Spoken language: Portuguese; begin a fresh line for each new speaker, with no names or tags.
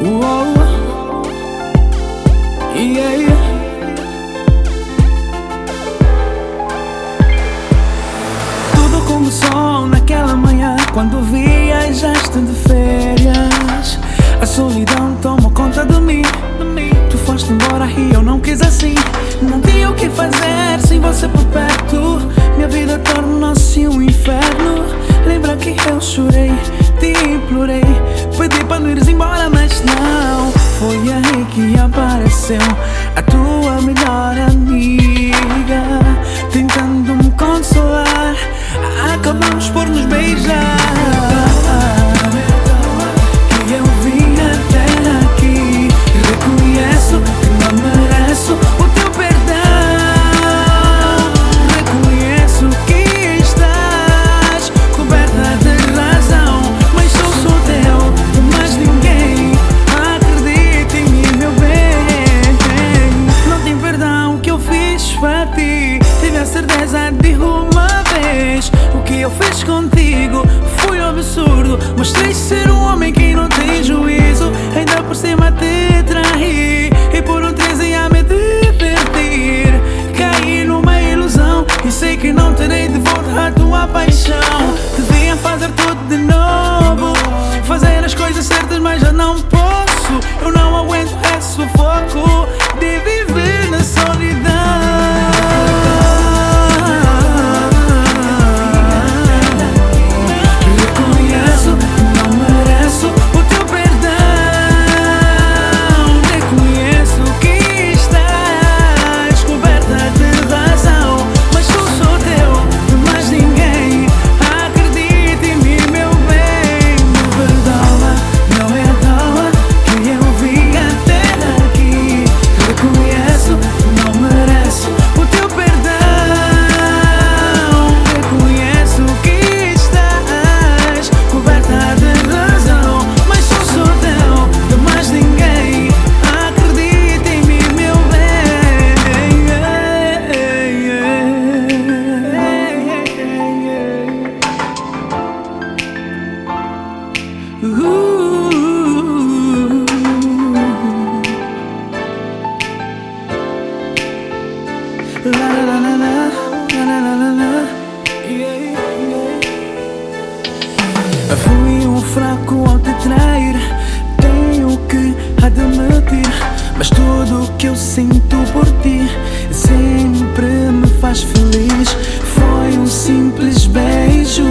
Uou, yeah. Tudo começou naquela manhã quando viajaste as de ti. Tive a certeza de uma vez O que eu fiz contigo foi um absurdo. Mostrei ser um Tudo que eu sinto por ti sempre me faz feliz. Foi um simples beijo